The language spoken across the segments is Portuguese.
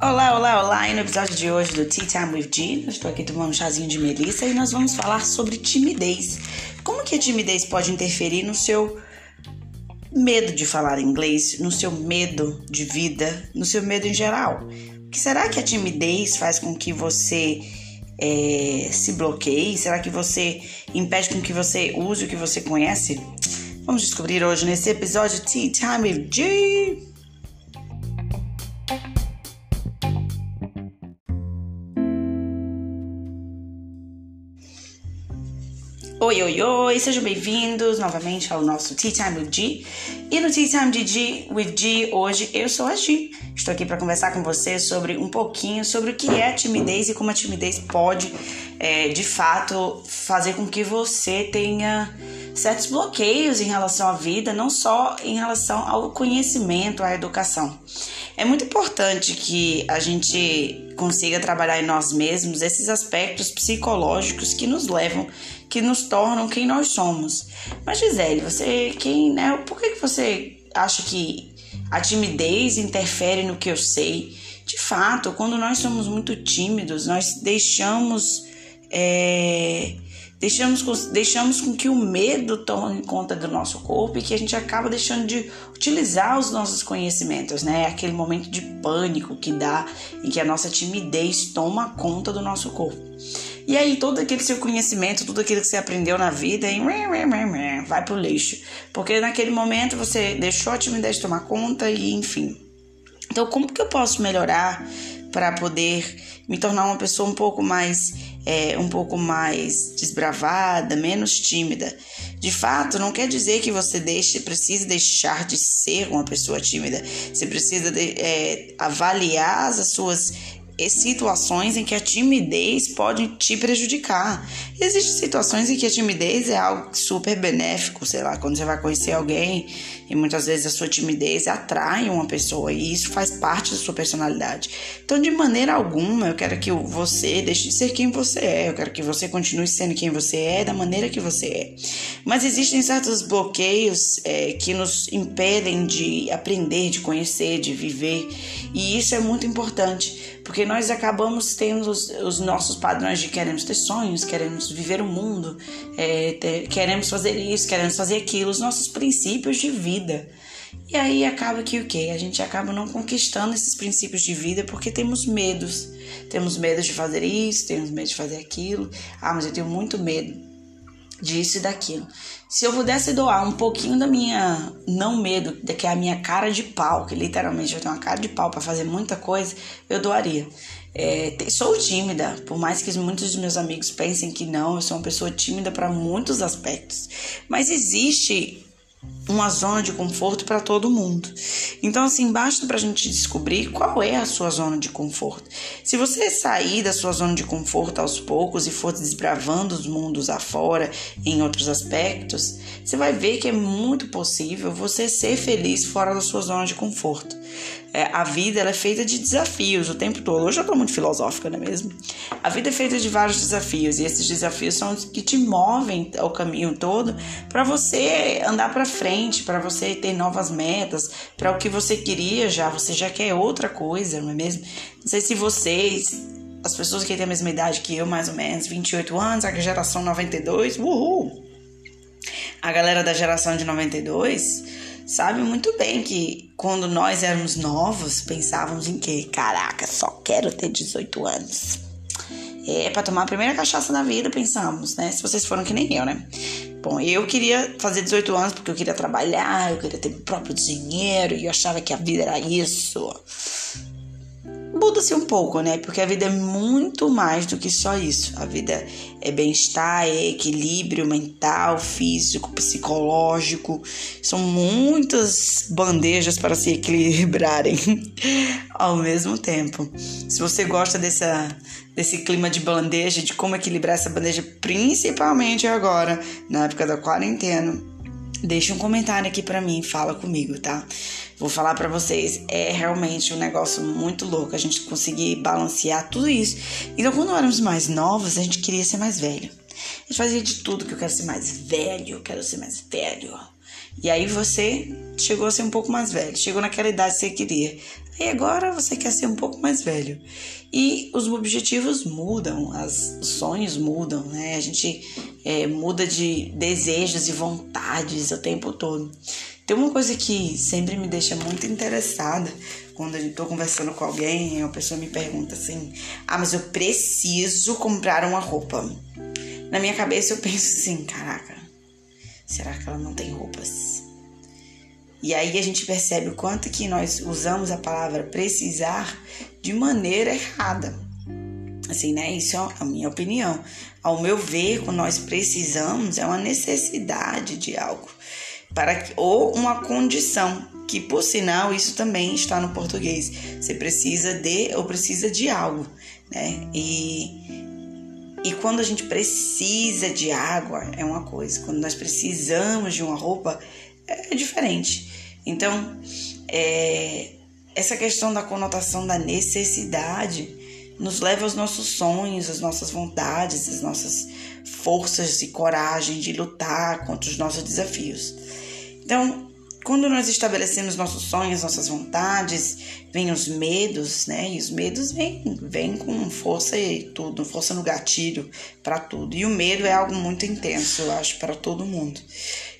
Olá, olá, olá! E no episódio de hoje do Tea Time with G, eu estou aqui tomando um chazinho de melissa e nós vamos falar sobre timidez. Como que a timidez pode interferir no seu medo de falar inglês, no seu medo de vida, no seu medo em geral? Que será que a timidez faz com que você é, se bloqueie? Será que você impede com que você use o que você conhece? Vamos descobrir hoje nesse episódio Tea Time with G. Oi, oi, oi, sejam bem-vindos novamente ao nosso Tea Time with G. E no Tea Time de G with G, hoje eu sou a G. Estou aqui para conversar com você sobre um pouquinho sobre o que é timidez e como a timidez pode, é, de fato, fazer com que você tenha certos bloqueios em relação à vida, não só em relação ao conhecimento, à educação. É muito importante que a gente consiga trabalhar em nós mesmos esses aspectos psicológicos que nos levam, que nos tornam quem nós somos. Mas Gisele, você quem, né? Por que você acha que a timidez interfere no que eu sei? De fato, quando nós somos muito tímidos, nós deixamos é, Deixamos, deixamos com que o medo tome conta do nosso corpo e que a gente acaba deixando de utilizar os nossos conhecimentos, né? Aquele momento de pânico que dá em que a nossa timidez toma conta do nosso corpo. E aí todo aquele seu conhecimento, tudo aquilo que você aprendeu na vida, vai pro lixo. Porque naquele momento você deixou a timidez tomar conta e enfim. Então como que eu posso melhorar para poder me tornar uma pessoa um pouco mais é, um pouco mais desbravada, menos tímida. De fato, não quer dizer que você deixe, precise deixar de ser uma pessoa tímida. Você precisa de, é, avaliar as suas situações em que a timidez pode te prejudicar. Existem situações em que a timidez é algo super benéfico, sei lá, quando você vai conhecer alguém e muitas vezes a sua timidez atrai uma pessoa e isso faz parte da sua personalidade. Então, de maneira alguma, eu quero que você deixe de ser quem você é, eu quero que você continue sendo quem você é, da maneira que você é. Mas existem certos bloqueios é, que nos impedem de aprender, de conhecer, de viver, e isso é muito importante, porque nós acabamos tendo os, os nossos padrões de queremos ter sonhos, queremos viver o mundo, é, ter, queremos fazer isso, queremos fazer aquilo, os nossos princípios de vida vida. E aí acaba que o que? A gente acaba não conquistando esses princípios de vida porque temos medos. Temos medo de fazer isso, temos medo de fazer aquilo. Ah, mas eu tenho muito medo disso e daquilo. Se eu pudesse doar um pouquinho da minha não medo, que é a minha cara de pau, que literalmente eu tenho uma cara de pau para fazer muita coisa, eu doaria. É, sou tímida, por mais que muitos dos meus amigos pensem que não, eu sou uma pessoa tímida para muitos aspectos. Mas existe uma zona de conforto para todo mundo. Então, assim, basta para a gente descobrir qual é a sua zona de conforto. Se você sair da sua zona de conforto aos poucos e for desbravando os mundos afora em outros aspectos, você vai ver que é muito possível você ser feliz fora da sua zona de conforto. É, a vida ela é feita de desafios o tempo todo. Hoje eu tô muito filosófica, não é mesmo? A vida é feita de vários desafios e esses desafios são os que te movem o caminho todo para você andar para frente, para você ter novas metas, para o que você queria já, você já quer outra coisa, não é mesmo? Não sei se vocês as pessoas que têm a mesma idade que eu, mais ou menos, 28 anos, a geração 92, uhul! A galera da geração de 92 sabe muito bem que quando nós éramos novos, pensávamos em que, caraca, só quero ter 18 anos. É para tomar a primeira cachaça da vida, pensamos, né? Se vocês foram que nem eu, né? Bom, eu queria fazer 18 anos porque eu queria trabalhar, eu queria ter meu próprio dinheiro e eu achava que a vida era isso muda-se um pouco, né? Porque a vida é muito mais do que só isso. A vida é bem-estar, é equilíbrio mental, físico, psicológico. São muitas bandejas para se equilibrarem ao mesmo tempo. Se você gosta dessa, desse clima de bandeja, de como equilibrar essa bandeja, principalmente agora, na época da quarentena, deixa um comentário aqui para mim, fala comigo, tá? Vou falar para vocês, é realmente um negócio muito louco a gente conseguir balancear tudo isso. Então, quando éramos mais novos, a gente queria ser mais velho. A gente fazia de tudo que eu quero ser mais velho, eu quero ser mais velho. E aí você chegou a ser um pouco mais velho, chegou naquela idade que você queria. E agora você quer ser um pouco mais velho. E os objetivos mudam, os sonhos mudam, né? A gente é, muda de desejos e vontades o tempo todo. Tem uma coisa que sempre me deixa muito interessada quando eu estou conversando com alguém, a pessoa me pergunta assim: Ah, mas eu preciso comprar uma roupa. Na minha cabeça eu penso assim: Caraca, será que ela não tem roupas? E aí a gente percebe o quanto que nós usamos a palavra precisar de maneira errada. Assim, né? Isso é a minha opinião. Ao meu ver, quando nós precisamos, é uma necessidade de algo. Para que, ou uma condição, que por sinal isso também está no português. Você precisa de ou precisa de algo, né? E e quando a gente precisa de água é uma coisa, quando nós precisamos de uma roupa é diferente. Então, é, essa questão da conotação da necessidade nos leva aos nossos sonhos, às nossas vontades, às nossas forças e coragem de lutar contra os nossos desafios. Então, quando nós estabelecemos nossos sonhos, nossas vontades, vêm os medos, né? E os medos vêm, vêm com força e tudo, força no gatilho para tudo. E o medo é algo muito intenso, eu acho, para todo mundo.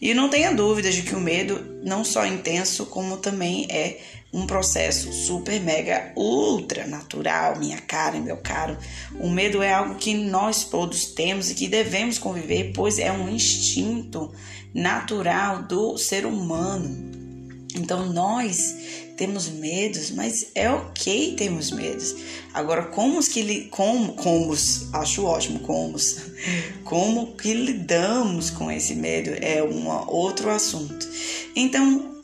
E não tenha dúvida de que o medo não só é intenso, como também é um processo super mega ultra natural, minha cara e meu caro. O medo é algo que nós todos temos e que devemos conviver, pois é um instinto natural do ser humano. Então nós temos medos, mas é ok termos medos. Agora, como que como, como acho ótimo, como, como que lidamos com esse medo é um outro assunto. Então,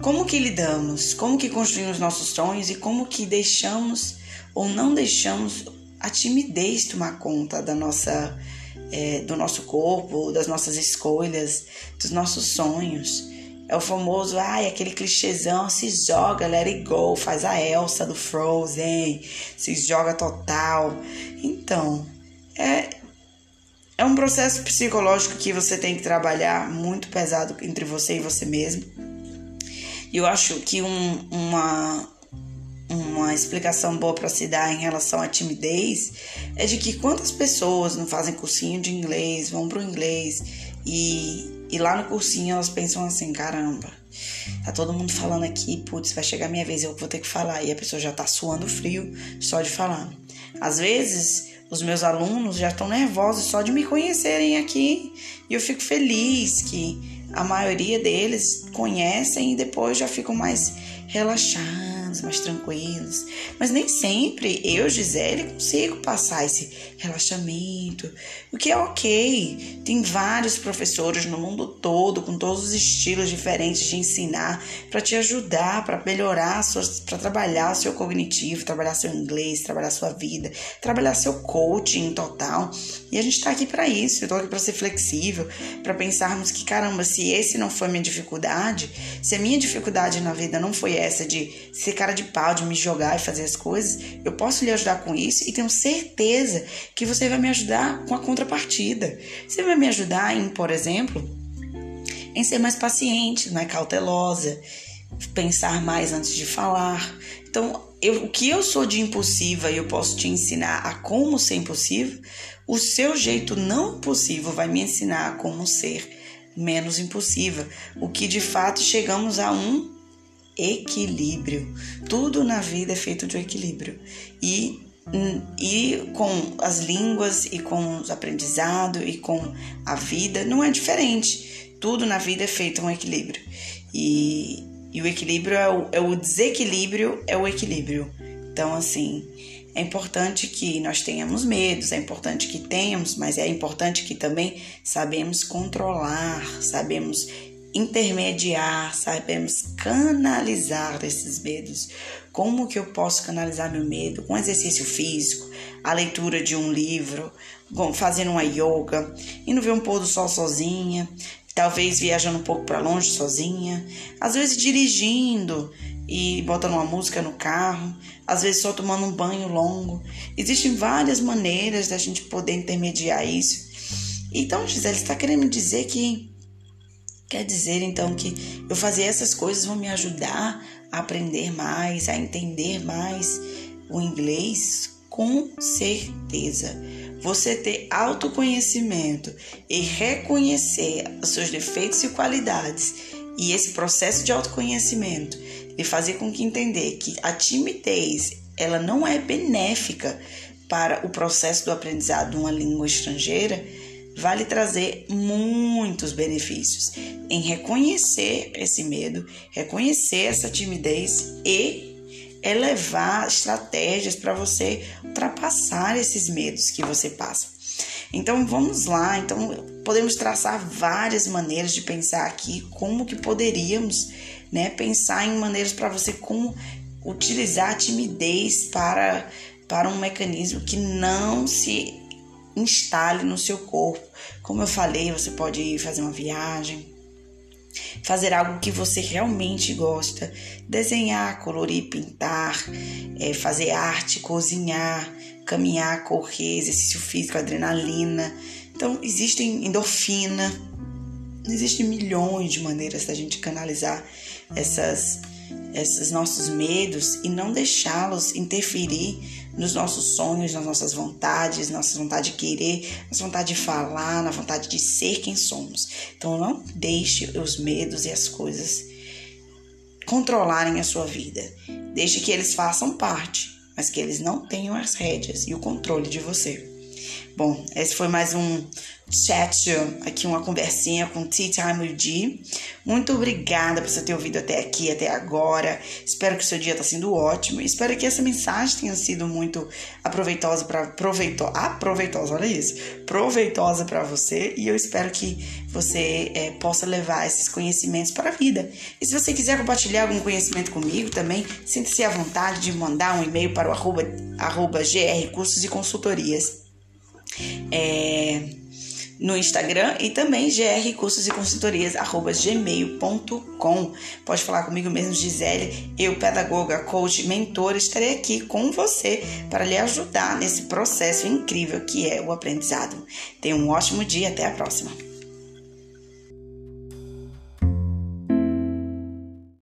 como que lidamos? Como que construímos nossos sonhos e como que deixamos ou não deixamos a timidez tomar conta da nossa é, do nosso corpo, das nossas escolhas, dos nossos sonhos. É o famoso, ai, aquele clichêzão, se joga, let it go, faz a Elsa do Frozen, se joga total. Então, é, é um processo psicológico que você tem que trabalhar muito pesado entre você e você mesmo. Eu acho que um, uma, uma explicação boa para se dar em relação à timidez é de que quantas pessoas não fazem cursinho de inglês, vão pro inglês e, e lá no cursinho elas pensam assim, caramba, tá todo mundo falando aqui, putz, vai chegar minha vez, eu vou ter que falar. E a pessoa já tá suando frio só de falar. Às vezes, os meus alunos já estão nervosos só de me conhecerem aqui e eu fico feliz que a maioria deles conhecem e depois já ficam mais relaxados mais tranquilos. Mas nem sempre eu, Gisele, consigo passar esse relaxamento, o que é ok. Tem vários professores no mundo todo, com todos os estilos diferentes de ensinar, para te ajudar, para melhorar, para trabalhar seu cognitivo, trabalhar seu inglês, trabalhar sua vida, trabalhar seu coaching total. E a gente está aqui para isso. Eu estou aqui para ser flexível, para pensarmos que, caramba, se esse não foi minha dificuldade, se a minha dificuldade na vida não foi essa de ser cara de pau, de me jogar e fazer as coisas, eu posso lhe ajudar com isso e tenho certeza que você vai me ajudar com a contrapartida. Você vai me ajudar em, por exemplo, em ser mais paciente, mais cautelosa, pensar mais antes de falar. Então, eu, o que eu sou de impulsiva e eu posso te ensinar a como ser impulsivo, o seu jeito não impulsivo vai me ensinar a como ser menos impulsiva, o que de fato chegamos a um equilíbrio. Tudo na vida é feito de equilíbrio. E e com as línguas e com os aprendizados e com a vida não é diferente. Tudo na vida é feito um equilíbrio. E, e o equilíbrio é o, é o desequilíbrio, é o equilíbrio. Então, assim, é importante que nós tenhamos medos, é importante que tenhamos, mas é importante que também sabemos controlar, sabemos intermediar, sabemos canalizar esses medos. Como que eu posso canalizar meu medo? Com exercício físico, a leitura de um livro, fazendo uma yoga, indo ver um pôr do sol sozinha, talvez viajando um pouco para longe sozinha, às vezes dirigindo e botando uma música no carro, às vezes só tomando um banho longo. Existem várias maneiras da gente poder intermediar isso. Então, Gisele, está querendo dizer que Quer dizer então que eu fazer essas coisas vão me ajudar a aprender mais, a entender mais o inglês? Com certeza. Você ter autoconhecimento e reconhecer os seus defeitos e qualidades e esse processo de autoconhecimento e fazer com que entender que a timidez ela não é benéfica para o processo do aprendizado de uma língua estrangeira, vai trazer muitos benefícios em reconhecer esse medo, reconhecer essa timidez e elevar estratégias para você ultrapassar esses medos que você passa. Então vamos lá, então podemos traçar várias maneiras de pensar aqui como que poderíamos, né, pensar em maneiras para você como utilizar a timidez para para um mecanismo que não se instale no seu corpo. Como eu falei, você pode fazer uma viagem, fazer algo que você realmente gosta, desenhar, colorir, pintar, é, fazer arte, cozinhar, caminhar, correr, exercício físico, adrenalina. Então, existem endorfina, existem milhões de maneiras da gente canalizar essas, esses nossos medos e não deixá-los interferir nos nossos sonhos, nas nossas vontades, nossa vontade de querer, nossa vontade de falar, na vontade de ser quem somos. Então não deixe os medos e as coisas controlarem a sua vida. Deixe que eles façam parte, mas que eles não tenham as rédeas e o controle de você. Bom, esse foi mais um chat, aqui uma conversinha com Tea Time with G. Muito obrigada por você ter ouvido até aqui, até agora. Espero que o seu dia está sendo ótimo. Espero que essa mensagem tenha sido muito aproveitosa para proveito, aproveitosa, olha isso, proveitosa para você. E eu espero que você é, possa levar esses conhecimentos para a vida. E se você quiser compartilhar algum conhecimento comigo também, sinta-se à vontade de mandar um e-mail para o arroba, arroba GR Cursos e Consultorias. É, no Instagram e também gr cursos e consultorias. Pode falar comigo mesmo, Gisele, eu, pedagoga, coach, mentora, estarei aqui com você para lhe ajudar nesse processo incrível que é o aprendizado. Tenha um ótimo dia, até a próxima.